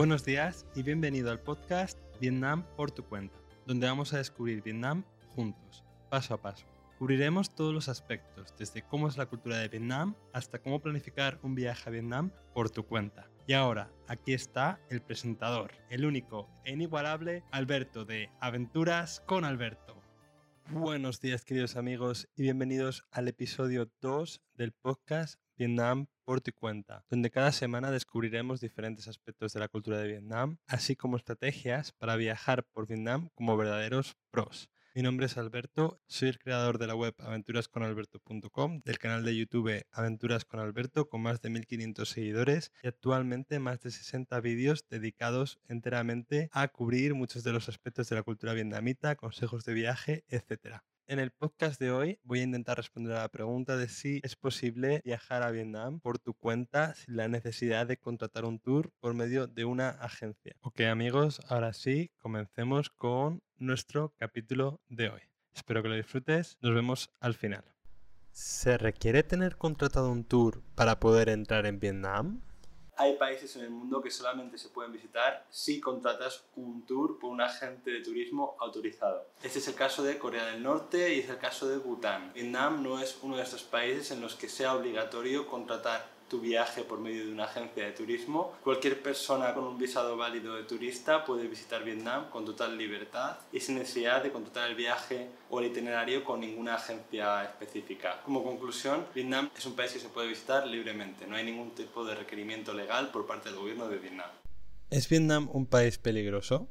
Buenos días y bienvenido al podcast Vietnam por tu cuenta, donde vamos a descubrir Vietnam juntos, paso a paso. Cubriremos todos los aspectos, desde cómo es la cultura de Vietnam hasta cómo planificar un viaje a Vietnam por tu cuenta. Y ahora, aquí está el presentador, el único e inigualable Alberto de Aventuras con Alberto. Buenos días queridos amigos y bienvenidos al episodio 2 del podcast Vietnam por tu cuenta, donde cada semana descubriremos diferentes aspectos de la cultura de Vietnam, así como estrategias para viajar por Vietnam como verdaderos pros. Mi nombre es Alberto, soy el creador de la web aventurasconalberto.com, del canal de YouTube Aventuras con Alberto con más de 1500 seguidores y actualmente más de 60 vídeos dedicados enteramente a cubrir muchos de los aspectos de la cultura vietnamita, consejos de viaje, etc. En el podcast de hoy voy a intentar responder a la pregunta de si es posible viajar a Vietnam por tu cuenta sin la necesidad de contratar un tour por medio de una agencia. Ok amigos, ahora sí, comencemos con nuestro capítulo de hoy. Espero que lo disfrutes, nos vemos al final. ¿Se requiere tener contratado un tour para poder entrar en Vietnam? hay países en el mundo que solamente se pueden visitar si contratas un tour por un agente de turismo autorizado. Este es el caso de Corea del Norte y es el caso de Bután. Vietnam no es uno de estos países en los que sea obligatorio contratar tu viaje por medio de una agencia de turismo. Cualquier persona con un visado válido de turista puede visitar Vietnam con total libertad y sin necesidad de contratar el viaje o el itinerario con ninguna agencia específica. Como conclusión, Vietnam es un país que se puede visitar libremente. No hay ningún tipo de requerimiento legal por parte del gobierno de Vietnam. ¿Es Vietnam un país peligroso?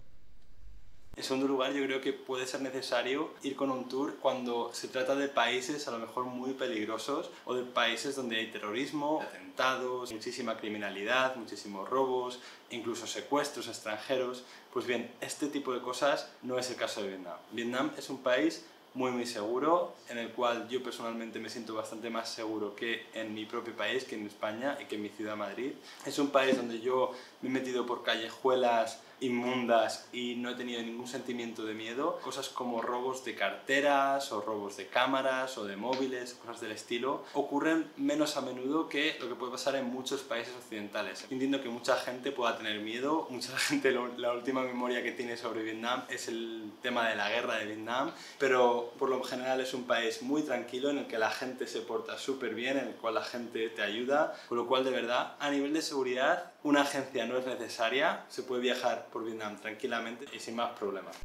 En segundo lugar, yo creo que puede ser necesario ir con un tour cuando se trata de países a lo mejor muy peligrosos o de países donde hay terrorismo, atentados, muchísima criminalidad, muchísimos robos, incluso secuestros extranjeros. Pues bien, este tipo de cosas no es el caso de Vietnam. Vietnam es un país muy muy seguro, en el cual yo personalmente me siento bastante más seguro que en mi propio país, que en España y que en mi ciudad Madrid. Es un país donde yo me he metido por callejuelas inmundas y no he tenido ningún sentimiento de miedo. Cosas como robos de carteras o robos de cámaras o de móviles, cosas del estilo, ocurren menos a menudo que lo que puede pasar en muchos países occidentales. Entiendo que mucha gente pueda tener miedo, mucha gente la última memoria que tiene sobre Vietnam es el tema de la guerra de Vietnam, pero por lo general es un país muy tranquilo en el que la gente se porta súper bien, en el cual la gente te ayuda, con lo cual de verdad a nivel de seguridad una agencia no es necesaria, se puede viajar por Vietnam tranquilamente y sin más problemas.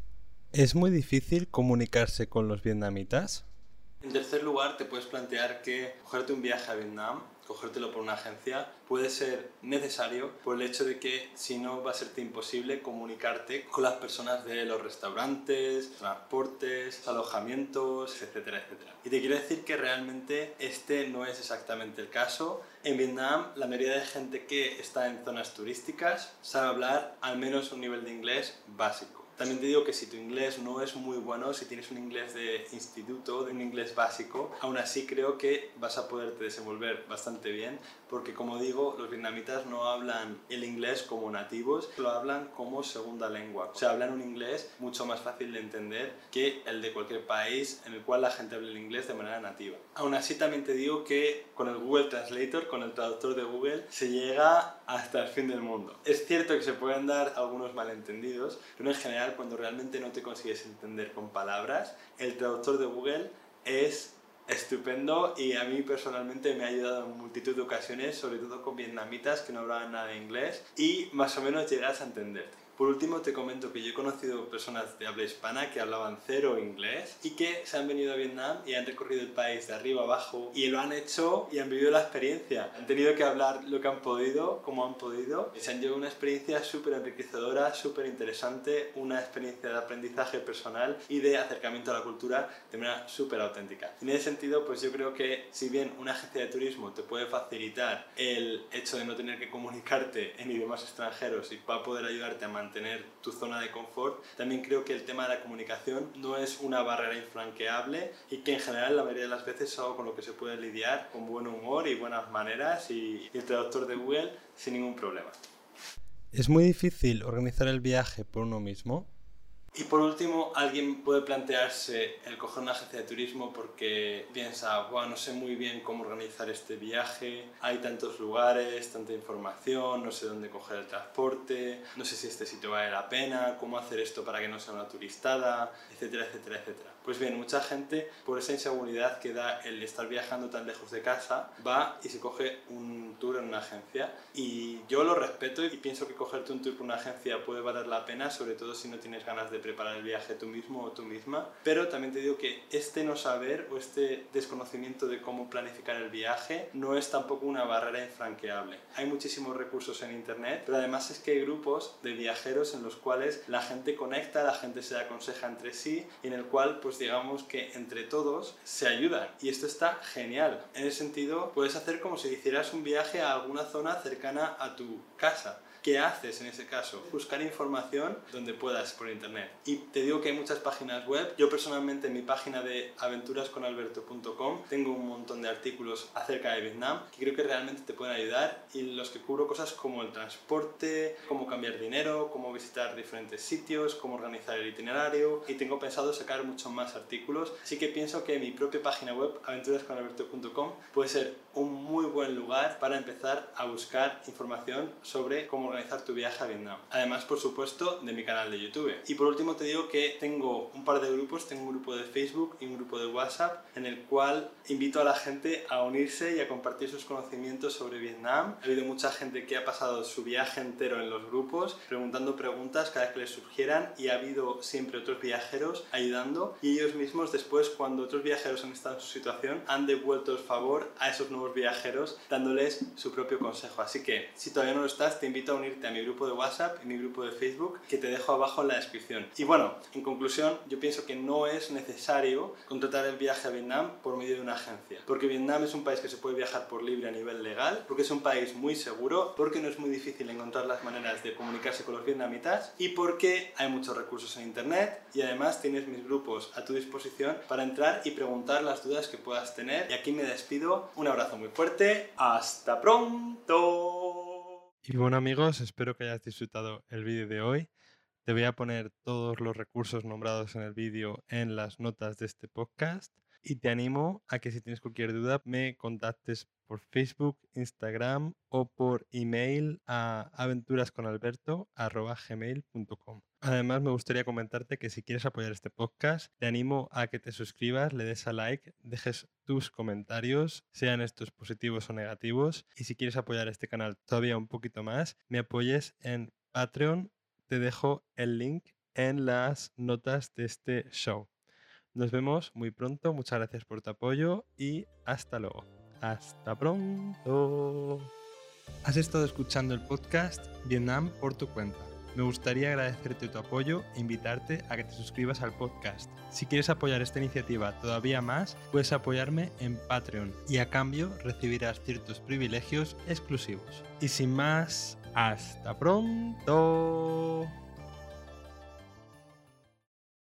¿Es muy difícil comunicarse con los vietnamitas? En tercer lugar, te puedes plantear que cogerte un viaje a Vietnam cogértelo por una agencia puede ser necesario por el hecho de que si no va a serte imposible comunicarte con las personas de los restaurantes, transportes, alojamientos, etcétera, etcétera. Y te quiero decir que realmente este no es exactamente el caso. En Vietnam la mayoría de gente que está en zonas turísticas sabe hablar al menos un nivel de inglés básico. También te digo que si tu inglés no es muy bueno, si tienes un inglés de instituto, de un inglés básico, aún así creo que vas a poderte desenvolver bastante bien, porque como digo, los vietnamitas no hablan el inglés como nativos, lo hablan como segunda lengua. O sea, hablan un inglés mucho más fácil de entender que el de cualquier país en el cual la gente habla el inglés de manera nativa. Aún así también te digo que con el Google Translator, con el traductor de Google, se llega hasta el fin del mundo. Es cierto que se pueden dar algunos malentendidos, pero en general cuando realmente no te consigues entender con palabras, el traductor de Google es estupendo y a mí personalmente me ha ayudado en multitud de ocasiones, sobre todo con vietnamitas que no hablaban nada de inglés y más o menos llegas a entenderte. Por último, te comento que yo he conocido personas de habla hispana que hablaban cero inglés y que se han venido a Vietnam y han recorrido el país de arriba abajo y lo han hecho y han vivido la experiencia. Han tenido que hablar lo que han podido, como han podido y se han llevado una experiencia súper enriquecedora, súper interesante, una experiencia de aprendizaje personal y de acercamiento a la cultura de manera súper auténtica. En ese sentido, pues yo creo que si bien una agencia de turismo te puede facilitar el hecho de no tener que comunicarte en idiomas extranjeros y va a poder ayudarte a mantener mantener tu zona de confort, también creo que el tema de la comunicación no es una barrera infranqueable y que en general la mayoría de las veces es algo con lo que se puede lidiar con buen humor y buenas maneras y, el traductor de Google sin ningún problema. ¿Es muy difícil organizar el viaje por uno mismo? Y por último, alguien puede plantearse el coger una agencia de turismo porque piensa, bueno, no sé muy bien cómo organizar este viaje, hay tantos lugares, tanta información, no sé dónde coger el transporte, no sé si este sitio vale la pena, cómo hacer esto para que no sea una turistada, etcétera, etcétera, etcétera. Pues bien, mucha gente, por esa inseguridad que da el estar viajando tan lejos de casa, va y se coge un tour en una agencia. Y yo lo respeto y pienso que cogerte un tour con una agencia puede valer la pena, sobre todo si no tienes ganas de preparar el viaje tú mismo o tú misma. Pero también te digo que este no saber o este desconocimiento de cómo planificar el viaje no es tampoco una barrera infranqueable. Hay muchísimos recursos en internet, pero además es que hay grupos de viajeros en los cuales la gente conecta, la gente se aconseja entre sí y en el cual pues pues digamos que entre todos se ayudan y esto está genial. En ese sentido, puedes hacer como si hicieras un viaje a alguna zona cercana a tu casa ¿Qué haces en ese caso? Buscar información donde puedas por internet. Y te digo que hay muchas páginas web. Yo personalmente en mi página de aventurasconalberto.com tengo un montón de artículos acerca de Vietnam que creo que realmente te pueden ayudar y los que cubro cosas como el transporte, cómo cambiar dinero, cómo visitar diferentes sitios, cómo organizar el itinerario y tengo pensado sacar muchos más artículos. Así que pienso que mi propia página web aventurasconalberto.com puede ser un muy buen lugar para empezar a buscar información sobre cómo organizar tu viaje a Vietnam. Además, por supuesto, de mi canal de YouTube. Y por último te digo que tengo un par de grupos, tengo un grupo de Facebook y un grupo de WhatsApp en el cual invito a la gente a unirse y a compartir sus conocimientos sobre Vietnam. Ha habido mucha gente que ha pasado su viaje entero en los grupos preguntando preguntas cada vez que les surgieran y ha habido siempre otros viajeros ayudando y ellos mismos después cuando otros viajeros han estado en su situación han devuelto el favor a esos nuevos viajeros dándoles su propio consejo. Así que si todavía no lo estás te invito a unirte a mi grupo de WhatsApp y mi grupo de Facebook que te dejo abajo en la descripción. Y bueno, en conclusión, yo pienso que no es necesario contratar el viaje a Vietnam por medio de una agencia, porque Vietnam es un país que se puede viajar por libre a nivel legal, porque es un país muy seguro, porque no es muy difícil encontrar las maneras de comunicarse con los vietnamitas y porque hay muchos recursos en internet y además tienes mis grupos tu disposición para entrar y preguntar las dudas que puedas tener. Y aquí me despido. Un abrazo muy fuerte. Hasta pronto. Y bueno amigos, espero que hayas disfrutado el vídeo de hoy. Te voy a poner todos los recursos nombrados en el vídeo en las notas de este podcast y te animo a que si tienes cualquier duda me contactes por Facebook, Instagram o por email a aventurasconalberto.gmail.com. Además, me gustaría comentarte que si quieres apoyar este podcast, te animo a que te suscribas, le des a like, dejes tus comentarios, sean estos positivos o negativos. Y si quieres apoyar este canal todavía un poquito más, me apoyes en Patreon. Te dejo el link en las notas de este show. Nos vemos muy pronto, muchas gracias por tu apoyo y hasta luego. Hasta pronto. Has estado escuchando el podcast Vietnam por tu cuenta me gustaría agradecerte tu apoyo e invitarte a que te suscribas al podcast. Si quieres apoyar esta iniciativa todavía más, puedes apoyarme en Patreon y a cambio recibirás ciertos privilegios exclusivos. Y sin más, hasta pronto.